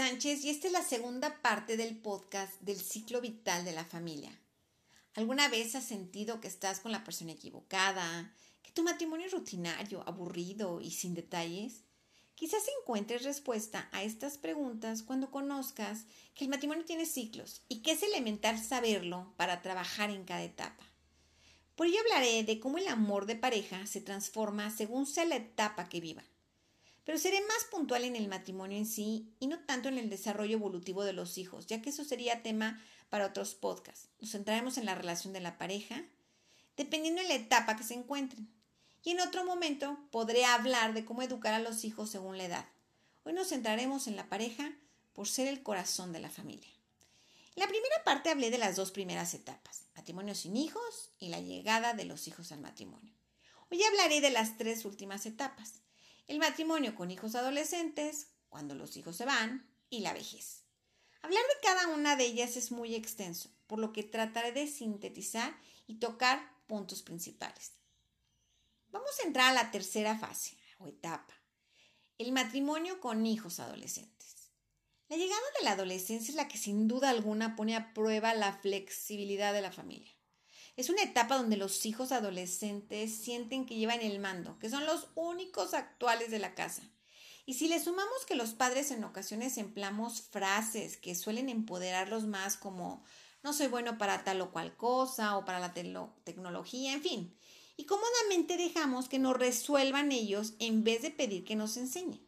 Sánchez y esta es la segunda parte del podcast del ciclo vital de la familia. ¿Alguna vez has sentido que estás con la persona equivocada, que tu matrimonio es rutinario, aburrido y sin detalles? Quizás encuentres respuesta a estas preguntas cuando conozcas que el matrimonio tiene ciclos y que es elemental saberlo para trabajar en cada etapa. Por ello hablaré de cómo el amor de pareja se transforma según sea la etapa que viva pero seré más puntual en el matrimonio en sí y no tanto en el desarrollo evolutivo de los hijos, ya que eso sería tema para otros podcasts. Nos centraremos en la relación de la pareja, dependiendo de la etapa que se encuentren. Y en otro momento podré hablar de cómo educar a los hijos según la edad. Hoy nos centraremos en la pareja por ser el corazón de la familia. En la primera parte hablé de las dos primeras etapas, matrimonio sin hijos y la llegada de los hijos al matrimonio. Hoy hablaré de las tres últimas etapas, el matrimonio con hijos adolescentes, cuando los hijos se van, y la vejez. Hablar de cada una de ellas es muy extenso, por lo que trataré de sintetizar y tocar puntos principales. Vamos a entrar a la tercera fase o etapa, el matrimonio con hijos adolescentes. La llegada de la adolescencia es la que sin duda alguna pone a prueba la flexibilidad de la familia. Es una etapa donde los hijos adolescentes sienten que llevan el mando, que son los únicos actuales de la casa. Y si le sumamos que los padres en ocasiones empleamos frases que suelen empoderarlos más como no soy bueno para tal o cual cosa o para la tecnología, en fin, y cómodamente dejamos que nos resuelvan ellos en vez de pedir que nos enseñen.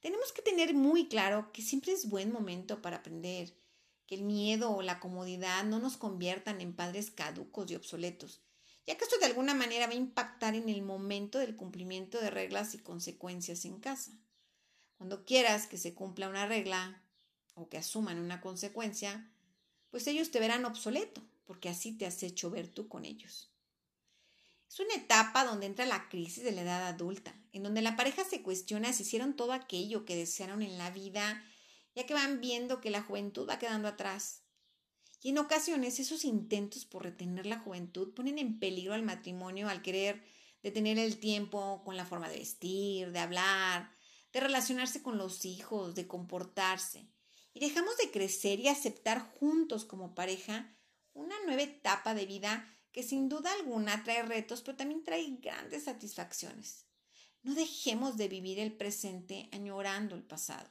Tenemos que tener muy claro que siempre es buen momento para aprender el miedo o la comodidad no nos conviertan en padres caducos y obsoletos, ya que esto de alguna manera va a impactar en el momento del cumplimiento de reglas y consecuencias en casa. Cuando quieras que se cumpla una regla o que asuman una consecuencia, pues ellos te verán obsoleto, porque así te has hecho ver tú con ellos. Es una etapa donde entra la crisis de la edad adulta, en donde la pareja se cuestiona si hicieron todo aquello que desearon en la vida ya que van viendo que la juventud va quedando atrás. Y en ocasiones esos intentos por retener la juventud ponen en peligro al matrimonio al querer detener el tiempo con la forma de vestir, de hablar, de relacionarse con los hijos, de comportarse. Y dejamos de crecer y aceptar juntos como pareja una nueva etapa de vida que sin duda alguna trae retos, pero también trae grandes satisfacciones. No dejemos de vivir el presente añorando el pasado.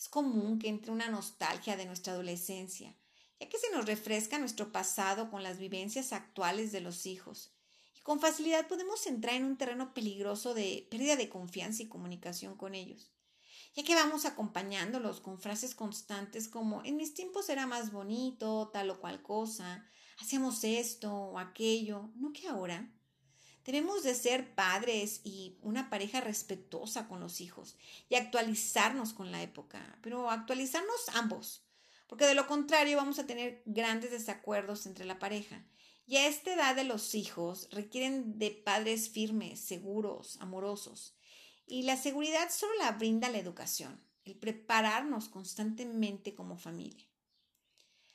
Es común que entre una nostalgia de nuestra adolescencia, ya que se nos refresca nuestro pasado con las vivencias actuales de los hijos. Y con facilidad podemos entrar en un terreno peligroso de pérdida de confianza y comunicación con ellos, ya que vamos acompañándolos con frases constantes como en mis tiempos era más bonito, tal o cual cosa, hacíamos esto o aquello, no que ahora. Debemos de ser padres y una pareja respetuosa con los hijos y actualizarnos con la época, pero actualizarnos ambos, porque de lo contrario vamos a tener grandes desacuerdos entre la pareja. Y a esta edad de los hijos requieren de padres firmes, seguros, amorosos. Y la seguridad solo la brinda la educación, el prepararnos constantemente como familia.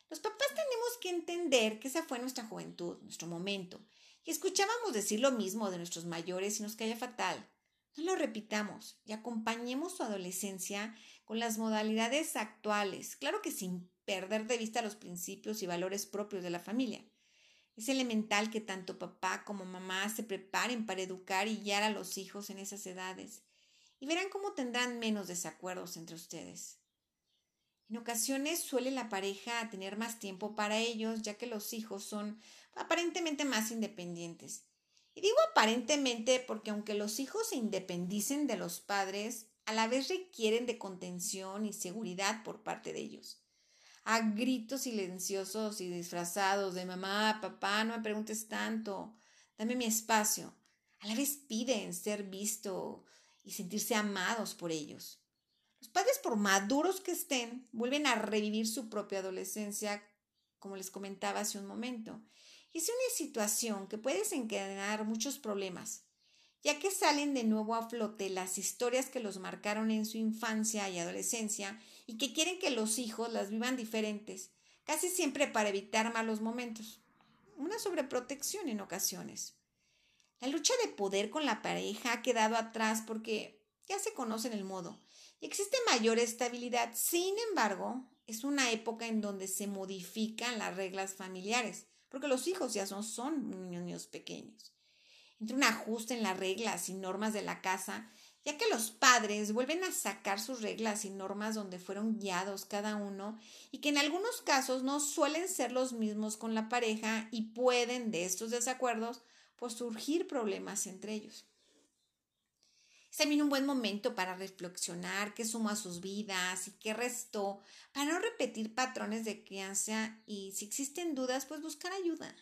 Los papás tenemos que entender que esa fue nuestra juventud, nuestro momento, y escuchábamos decir lo mismo de nuestros mayores y nos caía fatal. No lo repitamos y acompañemos su adolescencia con las modalidades actuales, claro que sin perder de vista los principios y valores propios de la familia. Es elemental que tanto papá como mamá se preparen para educar y guiar a los hijos en esas edades y verán cómo tendrán menos desacuerdos entre ustedes. En ocasiones suele la pareja tener más tiempo para ellos, ya que los hijos son aparentemente más independientes. Y digo aparentemente porque aunque los hijos se independicen de los padres, a la vez requieren de contención y seguridad por parte de ellos. A gritos silenciosos y disfrazados de mamá, papá, no me preguntes tanto, dame mi espacio. A la vez piden ser visto y sentirse amados por ellos. Los padres, por maduros que estén, vuelven a revivir su propia adolescencia, como les comentaba hace un momento. Es una situación que puede desencadenar muchos problemas, ya que salen de nuevo a flote las historias que los marcaron en su infancia y adolescencia y que quieren que los hijos las vivan diferentes, casi siempre para evitar malos momentos. Una sobreprotección en ocasiones. La lucha de poder con la pareja ha quedado atrás porque ya se conocen el modo. existe mayor estabilidad. Sin embargo, es una época en donde se modifican las reglas familiares, porque los hijos ya no son niños pequeños. Entre un ajuste en las reglas y normas de la casa, ya que los padres vuelven a sacar sus reglas y normas donde fueron guiados cada uno y que en algunos casos no suelen ser los mismos con la pareja y pueden de estos desacuerdos pues surgir problemas entre ellos. Es también un buen momento para reflexionar qué sumó a sus vidas y qué restó, para no repetir patrones de crianza y si existen dudas, pues buscar ayuda.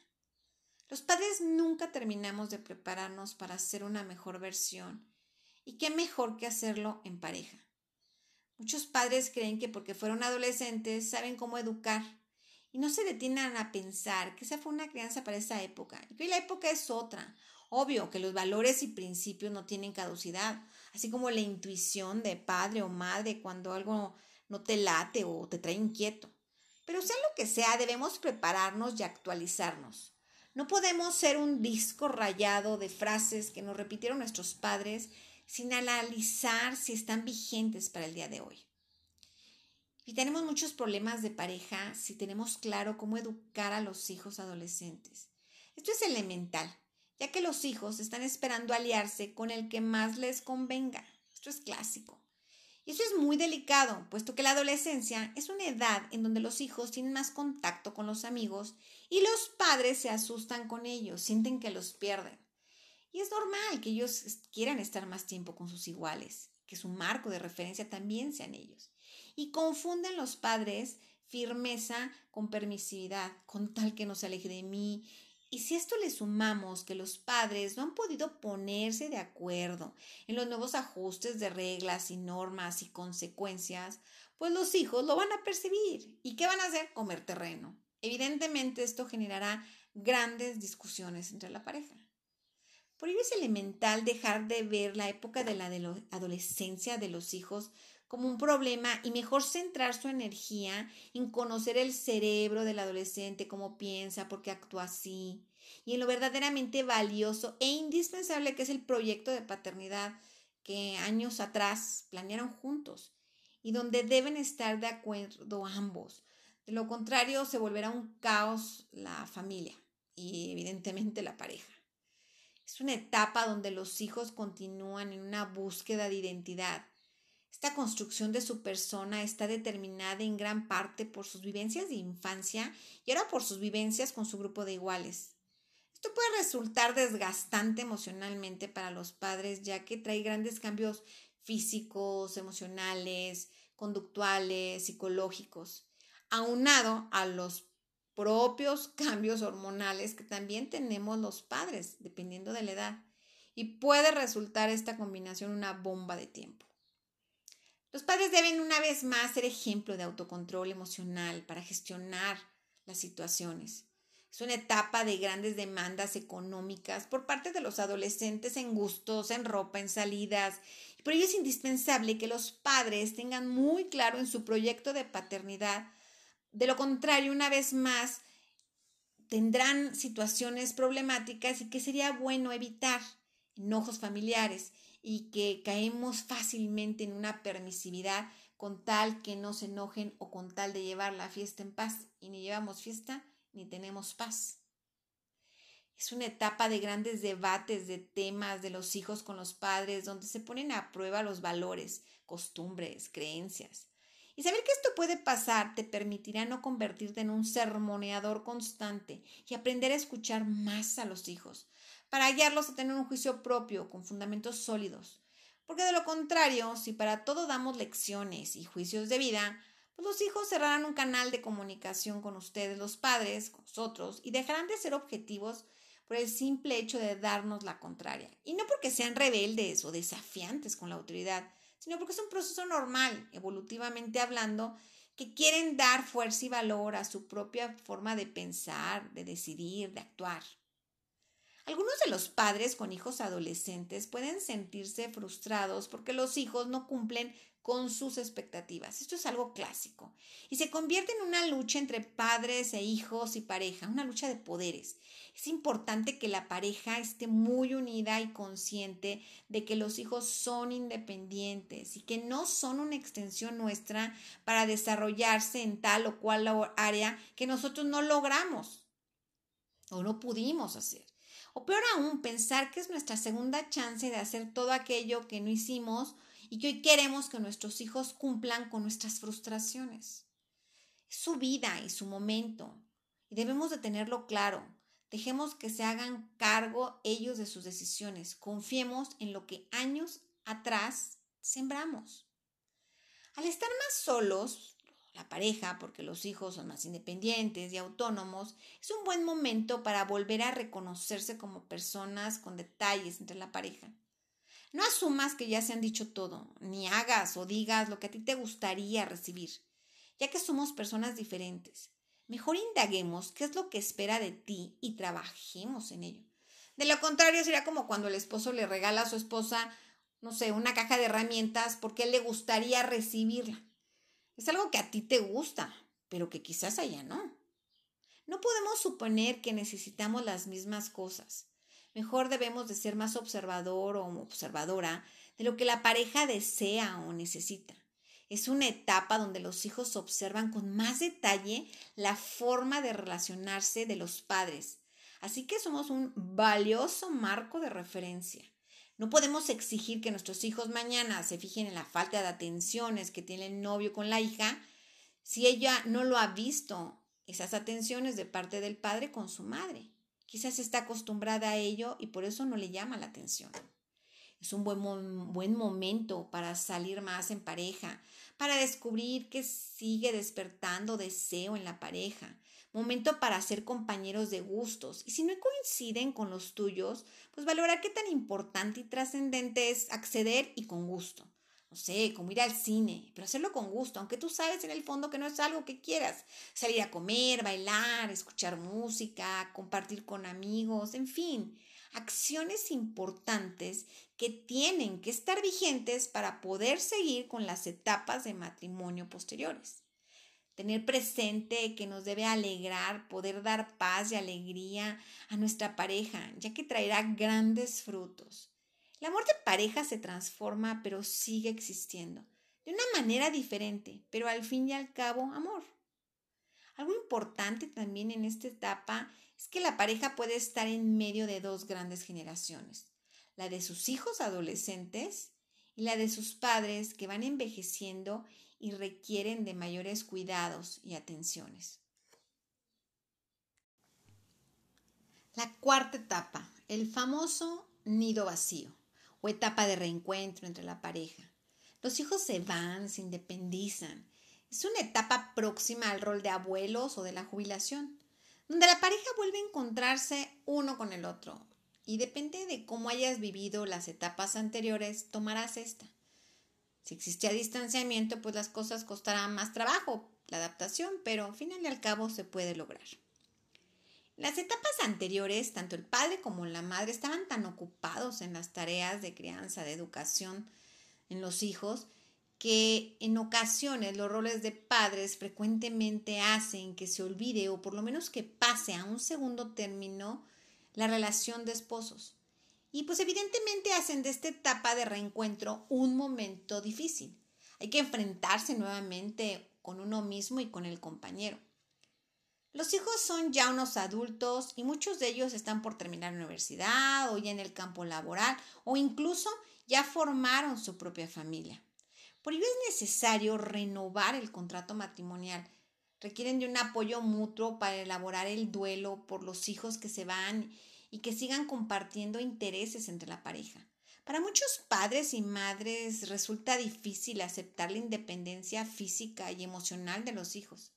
Los padres nunca terminamos de prepararnos para ser una mejor versión y qué mejor que hacerlo en pareja. Muchos padres creen que porque fueron adolescentes saben cómo educar y no se detienen a pensar que esa fue una crianza para esa época y que la época es otra. Obvio que los valores y principios no tienen caducidad, así como la intuición de padre o madre cuando algo no te late o te trae inquieto. Pero sea lo que sea, debemos prepararnos y actualizarnos. No podemos ser un disco rayado de frases que nos repitieron nuestros padres sin analizar si están vigentes para el día de hoy. Y tenemos muchos problemas de pareja si tenemos claro cómo educar a los hijos adolescentes. Esto es elemental, ya que los hijos están esperando aliarse con el que más les convenga. Esto es clásico. Y eso es muy delicado, puesto que la adolescencia es una edad en donde los hijos tienen más contacto con los amigos y los padres se asustan con ellos, sienten que los pierden. Y es normal que ellos quieran estar más tiempo con sus iguales, que su marco de referencia también sean ellos. Y confunden los padres firmeza con permisividad, con tal que no se aleje de mí. Y si esto le sumamos que los padres no han podido ponerse de acuerdo en los nuevos ajustes de reglas y normas y consecuencias, pues los hijos lo van a percibir. ¿Y qué van a hacer? Comer terreno. Evidentemente esto generará grandes discusiones entre la pareja. Por ello es elemental dejar de ver la época de la adolescencia de los hijos como un problema y mejor centrar su energía en conocer el cerebro del adolescente, cómo piensa, por qué actúa así, y en lo verdaderamente valioso e indispensable que es el proyecto de paternidad que años atrás planearon juntos y donde deben estar de acuerdo ambos. De lo contrario, se volverá un caos la familia y evidentemente la pareja. Es una etapa donde los hijos continúan en una búsqueda de identidad. Esta construcción de su persona está determinada en gran parte por sus vivencias de infancia y ahora por sus vivencias con su grupo de iguales. Esto puede resultar desgastante emocionalmente para los padres ya que trae grandes cambios físicos, emocionales, conductuales, psicológicos, aunado a los propios cambios hormonales que también tenemos los padres, dependiendo de la edad, y puede resultar esta combinación una bomba de tiempo. Los padres deben una vez más ser ejemplo de autocontrol emocional para gestionar las situaciones. Es una etapa de grandes demandas económicas por parte de los adolescentes en gustos, en ropa, en salidas. Por ello es indispensable que los padres tengan muy claro en su proyecto de paternidad de lo contrario, una vez más, tendrán situaciones problemáticas y que sería bueno evitar enojos familiares y que caemos fácilmente en una permisividad con tal que no se enojen o con tal de llevar la fiesta en paz y ni llevamos fiesta ni tenemos paz. Es una etapa de grandes debates de temas de los hijos con los padres donde se ponen a prueba los valores, costumbres, creencias. Y saber que esto puede pasar te permitirá no convertirte en un sermoneador constante y aprender a escuchar más a los hijos, para guiarlos a tener un juicio propio con fundamentos sólidos. Porque de lo contrario, si para todo damos lecciones y juicios de vida, pues los hijos cerrarán un canal de comunicación con ustedes, los padres, con nosotros, y dejarán de ser objetivos por el simple hecho de darnos la contraria. Y no porque sean rebeldes o desafiantes con la autoridad, sino porque es un proceso normal, evolutivamente hablando, que quieren dar fuerza y valor a su propia forma de pensar, de decidir, de actuar. Algunos de los padres con hijos adolescentes pueden sentirse frustrados porque los hijos no cumplen con sus expectativas. Esto es algo clásico. Y se convierte en una lucha entre padres e hijos y pareja, una lucha de poderes. Es importante que la pareja esté muy unida y consciente de que los hijos son independientes y que no son una extensión nuestra para desarrollarse en tal o cual área que nosotros no logramos o no pudimos hacer. O peor aún, pensar que es nuestra segunda chance de hacer todo aquello que no hicimos y que hoy queremos que nuestros hijos cumplan con nuestras frustraciones. Es su vida y su momento y debemos de tenerlo claro. Dejemos que se hagan cargo ellos de sus decisiones. Confiemos en lo que años atrás sembramos. Al estar más solos, la pareja, porque los hijos son más independientes y autónomos, es un buen momento para volver a reconocerse como personas con detalles entre la pareja. No asumas que ya se han dicho todo, ni hagas o digas lo que a ti te gustaría recibir, ya que somos personas diferentes. Mejor indaguemos qué es lo que espera de ti y trabajemos en ello. De lo contrario, sería como cuando el esposo le regala a su esposa, no sé, una caja de herramientas porque él le gustaría recibirla. Es algo que a ti te gusta, pero que quizás a ella no. No podemos suponer que necesitamos las mismas cosas. Mejor debemos de ser más observador o observadora de lo que la pareja desea o necesita. Es una etapa donde los hijos observan con más detalle la forma de relacionarse de los padres. Así que somos un valioso marco de referencia. No podemos exigir que nuestros hijos mañana se fijen en la falta de atenciones que tiene el novio con la hija si ella no lo ha visto, esas atenciones de parte del padre con su madre. Quizás está acostumbrada a ello y por eso no le llama la atención. Es un buen, buen momento para salir más en pareja, para descubrir que sigue despertando deseo en la pareja. Momento para ser compañeros de gustos. Y si no coinciden con los tuyos, pues valorar qué tan importante y trascendente es acceder y con gusto no sé, como ir al cine, pero hacerlo con gusto, aunque tú sabes en el fondo que no es algo que quieras. Salir a comer, bailar, escuchar música, compartir con amigos, en fin, acciones importantes que tienen que estar vigentes para poder seguir con las etapas de matrimonio posteriores. Tener presente que nos debe alegrar, poder dar paz y alegría a nuestra pareja, ya que traerá grandes frutos. El amor de pareja se transforma, pero sigue existiendo, de una manera diferente, pero al fin y al cabo amor. Algo importante también en esta etapa es que la pareja puede estar en medio de dos grandes generaciones, la de sus hijos adolescentes y la de sus padres que van envejeciendo y requieren de mayores cuidados y atenciones. La cuarta etapa, el famoso nido vacío o etapa de reencuentro entre la pareja. Los hijos se van, se independizan. Es una etapa próxima al rol de abuelos o de la jubilación, donde la pareja vuelve a encontrarse uno con el otro. Y depende de cómo hayas vivido las etapas anteriores, tomarás esta. Si existía distanciamiento, pues las cosas costarán más trabajo, la adaptación, pero al final y al cabo se puede lograr. Las etapas anteriores, tanto el padre como la madre estaban tan ocupados en las tareas de crianza, de educación en los hijos, que en ocasiones los roles de padres frecuentemente hacen que se olvide o por lo menos que pase a un segundo término la relación de esposos. Y pues evidentemente hacen de esta etapa de reencuentro un momento difícil. Hay que enfrentarse nuevamente con uno mismo y con el compañero. Los hijos son ya unos adultos y muchos de ellos están por terminar la universidad o ya en el campo laboral o incluso ya formaron su propia familia. Por ello es necesario renovar el contrato matrimonial. Requieren de un apoyo mutuo para elaborar el duelo por los hijos que se van y que sigan compartiendo intereses entre la pareja. Para muchos padres y madres resulta difícil aceptar la independencia física y emocional de los hijos.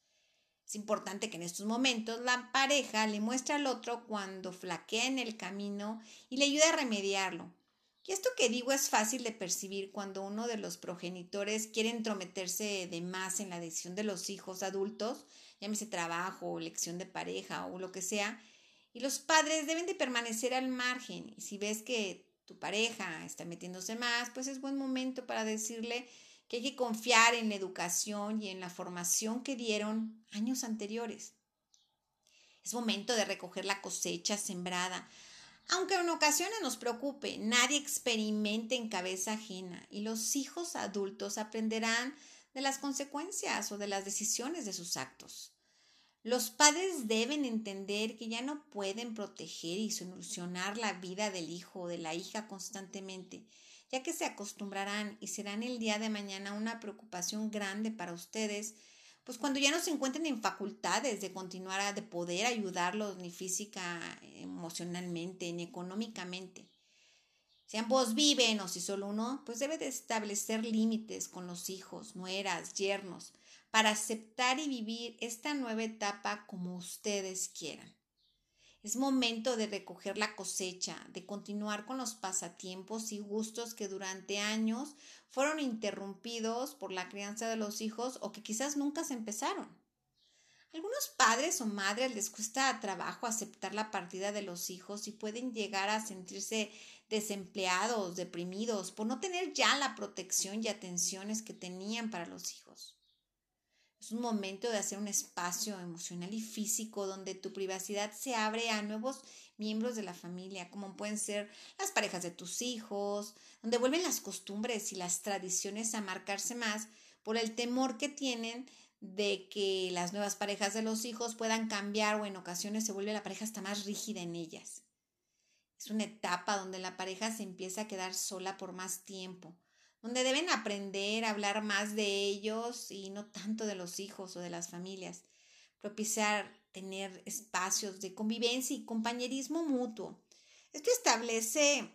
Es importante que en estos momentos la pareja le muestre al otro cuando flaquea en el camino y le ayude a remediarlo. Y esto que digo es fácil de percibir cuando uno de los progenitores quiere entrometerse de más en la decisión de los hijos adultos, llámese trabajo, elección de pareja o lo que sea, y los padres deben de permanecer al margen. Y si ves que tu pareja está metiéndose más, pues es buen momento para decirle que hay que confiar en la educación y en la formación que dieron años anteriores. Es momento de recoger la cosecha sembrada, aunque en ocasiones nos preocupe, nadie experimente en cabeza ajena y los hijos adultos aprenderán de las consecuencias o de las decisiones de sus actos. Los padres deben entender que ya no pueden proteger y solucionar la vida del hijo o de la hija constantemente, ya que se acostumbrarán y serán el día de mañana una preocupación grande para ustedes pues cuando ya no se encuentren en facultades de continuar de poder ayudarlos ni física, emocionalmente, ni económicamente. Si ambos viven o si solo uno, pues debe de establecer límites con los hijos, nueras, yernos, para aceptar y vivir esta nueva etapa como ustedes quieran. Es momento de recoger la cosecha, de continuar con los pasatiempos y gustos que durante años fueron interrumpidos por la crianza de los hijos o que quizás nunca se empezaron. Algunos padres o madres les cuesta trabajo aceptar la partida de los hijos y pueden llegar a sentirse desempleados, deprimidos, por no tener ya la protección y atenciones que tenían para los hijos. Es un momento de hacer un espacio emocional y físico donde tu privacidad se abre a nuevos miembros de la familia, como pueden ser las parejas de tus hijos, donde vuelven las costumbres y las tradiciones a marcarse más por el temor que tienen de que las nuevas parejas de los hijos puedan cambiar o en ocasiones se vuelve la pareja hasta más rígida en ellas. Es una etapa donde la pareja se empieza a quedar sola por más tiempo, donde deben aprender a hablar más de ellos y no tanto de los hijos o de las familias, propiciar tener espacios de convivencia y compañerismo mutuo. Esto establece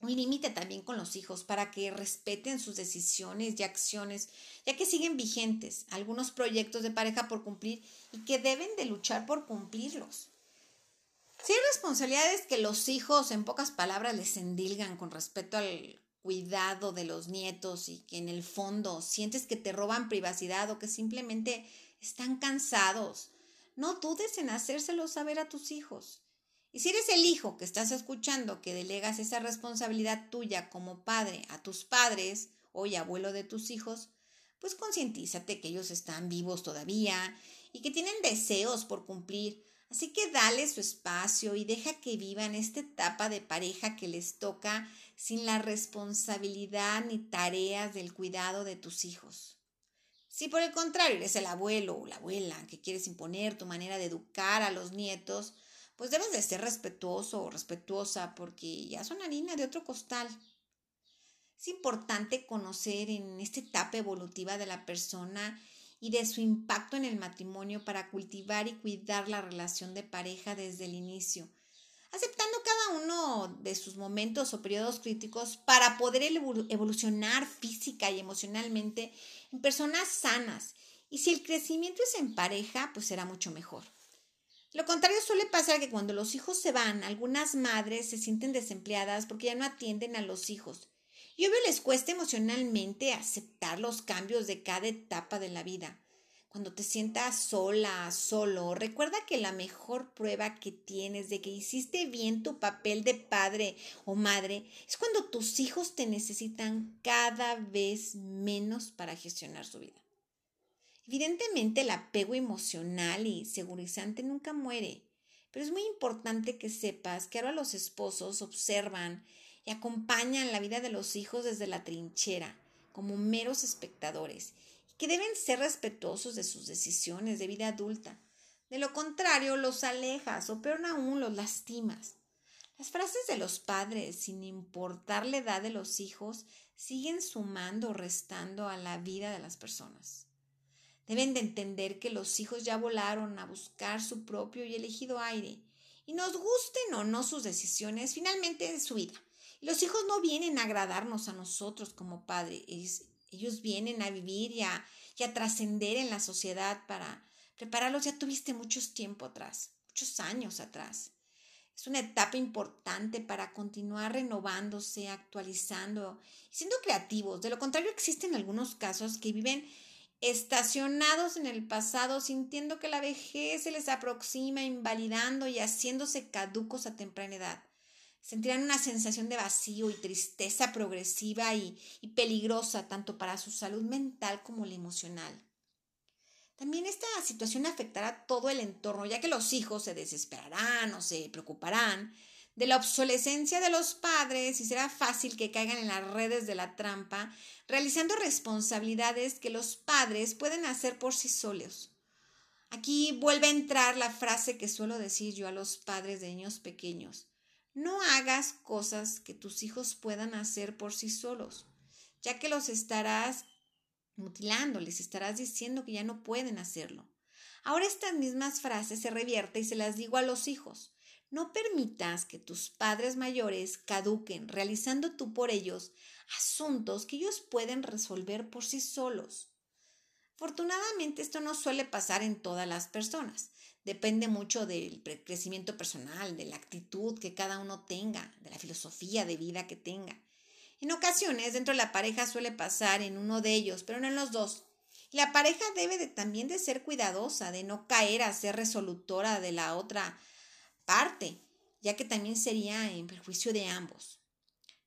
un límite también con los hijos para que respeten sus decisiones y acciones, ya que siguen vigentes algunos proyectos de pareja por cumplir y que deben de luchar por cumplirlos. Si hay responsabilidades que los hijos, en pocas palabras, les endilgan con respecto al cuidado de los nietos y que en el fondo sientes que te roban privacidad o que simplemente están cansados, no dudes en hacérselo saber a tus hijos. Y si eres el hijo que estás escuchando que delegas esa responsabilidad tuya como padre a tus padres o abuelo de tus hijos, pues concientízate que ellos están vivos todavía y que tienen deseos por cumplir Así que dale su espacio y deja que vivan esta etapa de pareja que les toca sin la responsabilidad ni tareas del cuidado de tus hijos. Si por el contrario eres el abuelo o la abuela que quieres imponer tu manera de educar a los nietos, pues debes de ser respetuoso o respetuosa porque ya son harina de otro costal. Es importante conocer en esta etapa evolutiva de la persona y de su impacto en el matrimonio para cultivar y cuidar la relación de pareja desde el inicio, aceptando uno de sus momentos o periodos críticos para poder evolucionar física y emocionalmente en personas sanas. Y si el crecimiento es en pareja, pues será mucho mejor. Lo contrario suele pasar que cuando los hijos se van, algunas madres se sienten desempleadas porque ya no atienden a los hijos y obvio les cuesta emocionalmente aceptar los cambios de cada etapa de la vida. Cuando te sientas sola, solo, recuerda que la mejor prueba que tienes de que hiciste bien tu papel de padre o madre es cuando tus hijos te necesitan cada vez menos para gestionar su vida. Evidentemente el apego emocional y segurizante nunca muere, pero es muy importante que sepas que ahora los esposos observan y acompañan la vida de los hijos desde la trinchera, como meros espectadores, que deben ser respetuosos de sus decisiones de vida adulta. De lo contrario, los alejas o peor aún, los lastimas. Las frases de los padres, sin importar la edad de los hijos, siguen sumando o restando a la vida de las personas. Deben de entender que los hijos ya volaron a buscar su propio y elegido aire, y nos gusten o no sus decisiones, finalmente es su vida. Los hijos no vienen a agradarnos a nosotros como padres, ellos, vienen a vivir y a, trascender en la sociedad para prepararlos. Ya tuviste mucho tiempo atrás, muchos años atrás. Es una etapa importante para continuar renovándose, actualizando y siendo creativos. De lo contrario, existen algunos casos que viven estacionados en el pasado, sintiendo que la vejez se les aproxima, invalidando y haciéndose caducos a temprana edad Sentirán una sensación de vacío y tristeza progresiva y, peligrosa tanto para su salud mental como la emocional. También esta situación afectará todo el entorno, ya que los hijos se desesperarán o se preocuparán de la obsolescencia de los padres y será fácil que caigan en las redes de la trampa, realizando responsabilidades que los padres pueden hacer por sí solos. Aquí vuelve a entrar la frase que suelo decir yo a los padres de niños pequeños. No hagas cosas que tus hijos puedan hacer por sí solos, ya que los estarás mutilando, les estarás diciendo que ya no pueden hacerlo. Ahora estas mismas frases se revierten y se las digo a los hijos. No permitas que tus padres mayores caduquen realizando tú por ellos asuntos que ellos pueden resolver por sí solos. Afortunadamente esto no suele pasar en todas las personas. Depende mucho del crecimiento personal, de la actitud que cada uno tenga, de la filosofía de vida que tenga. En ocasiones dentro de la pareja suele pasar en uno de ellos, pero no en los dos. La pareja debe de, también de ser cuidadosa, de no caer a ser resolutora de la otra parte, ya que también sería en perjuicio de ambos.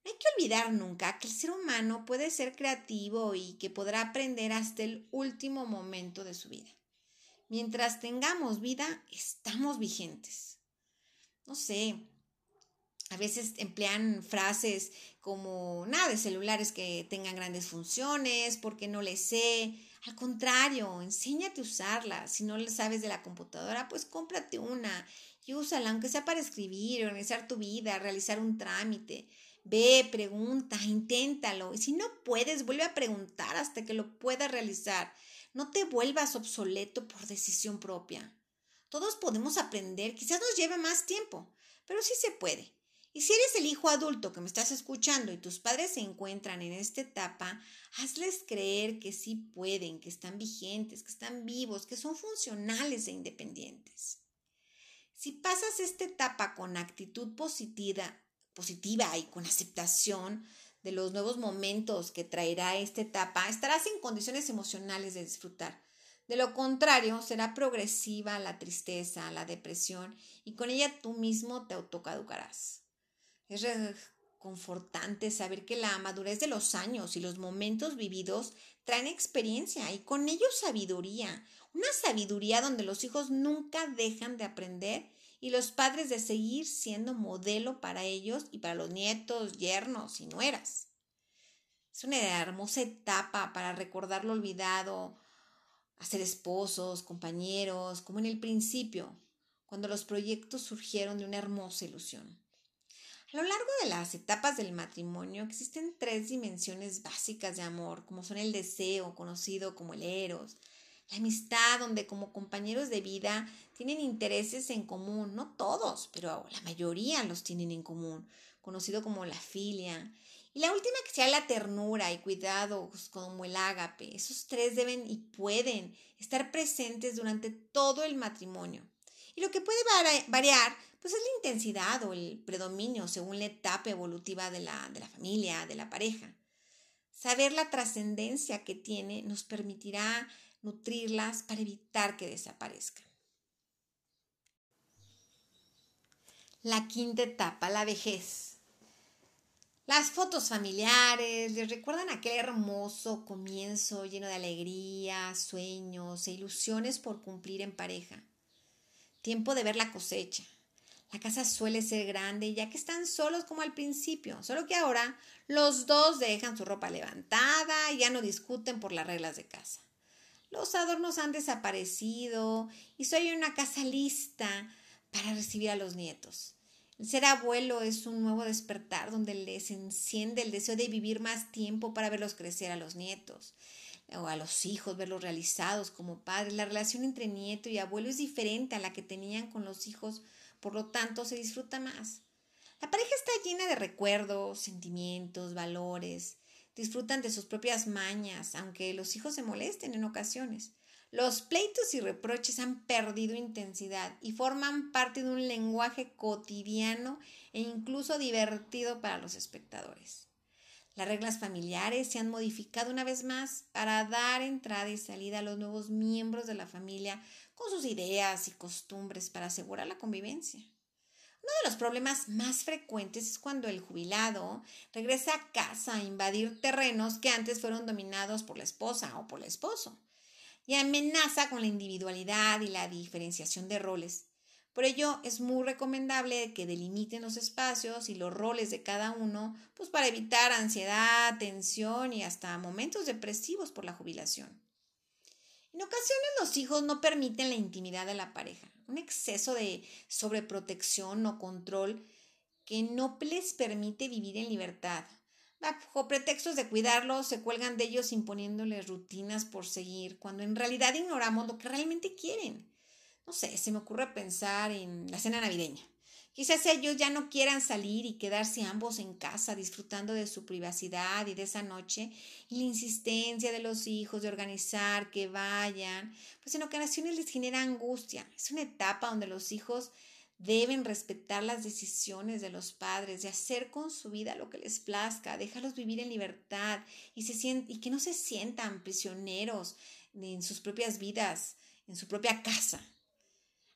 No hay que olvidar nunca que el ser humano puede ser creativo y que podrá aprender hasta el último momento de su vida. Mientras tengamos vida, estamos vigentes. No sé, a veces emplean frases como nada de celulares que tengan grandes funciones, porque no le sé. Al contrario, enséñate a usarla. Si no le sabes de la computadora, pues cómprate una y úsala, aunque sea para escribir, organizar tu vida, realizar un trámite. Ve, pregunta, inténtalo. Y si no puedes, vuelve a preguntar hasta que lo puedas realizar. No te vuelvas obsoleto por decisión propia. Todos podemos aprender, quizás nos lleve más tiempo, pero sí se puede. Y si eres el hijo adulto que me estás escuchando y tus padres se encuentran en esta etapa, hazles creer que sí pueden, que están vigentes, que están vivos, que son funcionales e independientes. Si pasas esta etapa con actitud positiva, positiva y con aceptación de los nuevos momentos que traerá esta etapa, estarás en condiciones emocionales de disfrutar. De lo contrario, será progresiva la tristeza, la depresión y con ella tú mismo te autocaducarás. Es reconfortante saber que la madurez de los años y los momentos vividos traen experiencia y con ellos sabiduría, una sabiduría donde los hijos nunca dejan de aprender y los padres de seguir siendo modelo para ellos y para los nietos, yernos y nueras. Es una hermosa etapa para recordar lo olvidado, hacer esposos, compañeros, como en el principio, cuando los proyectos surgieron de una hermosa ilusión. A lo largo de las etapas del matrimonio existen tres dimensiones básicas de amor, como son el deseo, conocido como el eros, la amistad, donde como compañeros de vida tienen intereses en común, no todos, pero la mayoría los tienen en común, conocido como la filia. Y la última que sea la ternura y cuidados como el ágape. Esos tres deben y pueden estar presentes durante todo el matrimonio. Y lo que puede variar pues es la intensidad o el predominio según la etapa evolutiva de la, de la familia, de la pareja. Saber la trascendencia que tiene nos permitirá nutrirlas para evitar que desaparezcan. La quinta etapa, la vejez. Las fotos familiares les recuerdan aquel hermoso comienzo lleno de alegría, sueños e ilusiones por cumplir en pareja. Tiempo de ver la cosecha, la casa suele ser grande ya que están solos como al principio, solo que ahora los dos dejan su ropa levantada y ya no discuten por las reglas de casa. Los adornos han desaparecido y soy una casa lista para recibir a los nietos. El ser abuelo es un nuevo despertar donde les enciende el deseo de vivir más tiempo para verlos crecer a los nietos o a los hijos, verlos realizados como padres. La relación entre nieto y abuelo es diferente a la que tenían con los hijos por lo tanto se disfruta más. La pareja está llena de recuerdos, sentimientos, valores, disfrutan de sus propias mañas, aunque los hijos se molesten en ocasiones. Los pleitos y reproches han perdido intensidad y forman parte de un lenguaje cotidiano e incluso divertido para los espectadores. Las reglas familiares se han modificado una vez más para dar entrada y salida a los nuevos miembros de la familia con sus ideas y costumbres para asegurar la convivencia. Uno de los problemas más frecuentes es cuando el jubilado regresa a casa a invadir terrenos que antes fueron dominados por la esposa o por el esposo y amenaza con la individualidad y la diferenciación de roles. Por ello, es muy recomendable que delimiten los espacios y los roles de cada uno, pues para evitar ansiedad, tensión y hasta momentos depresivos por la jubilación. En ocasiones los hijos no permiten la intimidad de la pareja, un exceso de sobreprotección o control que no les permite vivir en libertad. Bajo pretextos de cuidarlos, se cuelgan de ellos imponiéndoles rutinas por seguir, cuando en realidad ignoramos lo que realmente quieren. No sé, se me ocurre pensar en la cena navideña. Quizás ellos ya no quieran salir y quedarse ambos en casa disfrutando de su privacidad y de esa noche y la insistencia de los hijos de organizar que vayan, pues en ocasiones les genera angustia. Es una etapa donde los hijos deben respetar las decisiones de los padres, de hacer con su vida lo que les plazca, déjalos vivir en libertad y, y que no se sientan prisioneros en sus propias vidas, en su propia casa.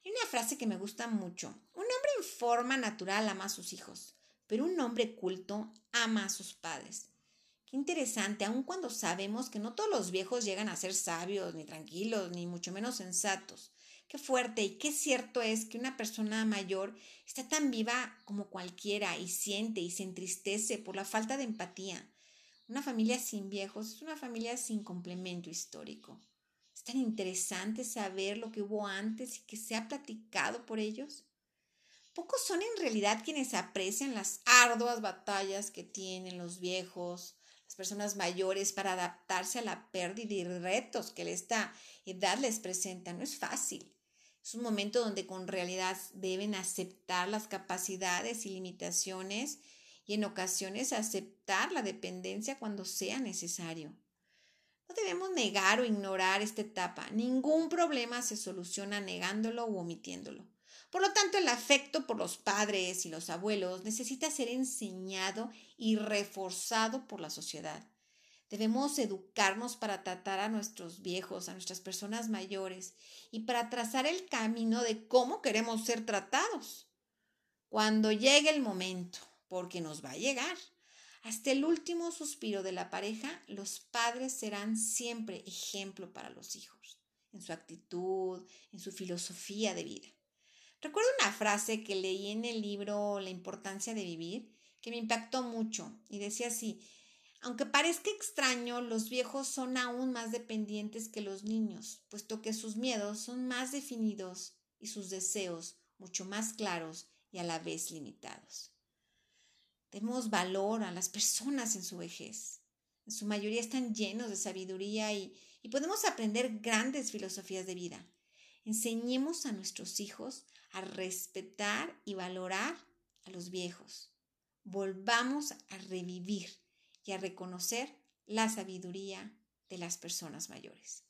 Hay una frase que me gusta mucho. Un hombre en forma natural ama a sus hijos, pero un hombre culto ama a sus padres. Qué interesante, aun cuando sabemos que no todos los viejos llegan a ser sabios, ni tranquilos, ni mucho menos sensatos. Qué fuerte y qué cierto es que una persona mayor está tan viva como cualquiera y siente y se entristece por la falta de empatía. Una familia sin viejos es una familia sin complemento histórico. Es tan interesante saber lo que hubo antes y que se ha platicado por ellos. Pocos son en realidad quienes aprecian las arduas batallas que tienen los viejos, las personas mayores para adaptarse a la pérdida y retos que esta edad les presenta. No es fácil. Es un momento donde con realidad deben aceptar las capacidades y limitaciones y en ocasiones aceptar la dependencia cuando sea necesario. No debemos negar o ignorar esta etapa. Ningún problema se soluciona negándolo o omitiéndolo. Por lo tanto, el afecto por los padres y los abuelos necesita ser enseñado y reforzado por la sociedad. Debemos educarnos para tratar a nuestros viejos, a nuestras personas mayores y para trazar el camino de cómo queremos ser tratados. Cuando llegue el momento, porque nos va a llegar, hasta el último suspiro de la pareja, los padres serán siempre ejemplo para los hijos, en su actitud, en su filosofía de vida. Recuerdo una frase que leí en el libro La importancia de vivir, que me impactó mucho, y decía así, aunque parezca extraño, los viejos son aún más dependientes que los niños, puesto que sus miedos son más definidos y sus deseos mucho más claros y a la vez limitados. Demos valor a las personas en su vejez. En su mayoría están llenos de sabiduría y, y podemos aprender grandes filosofías de vida. Enseñemos a nuestros hijos a respetar y valorar a los viejos. Volvamos a revivir y a reconocer la sabiduría de las personas mayores.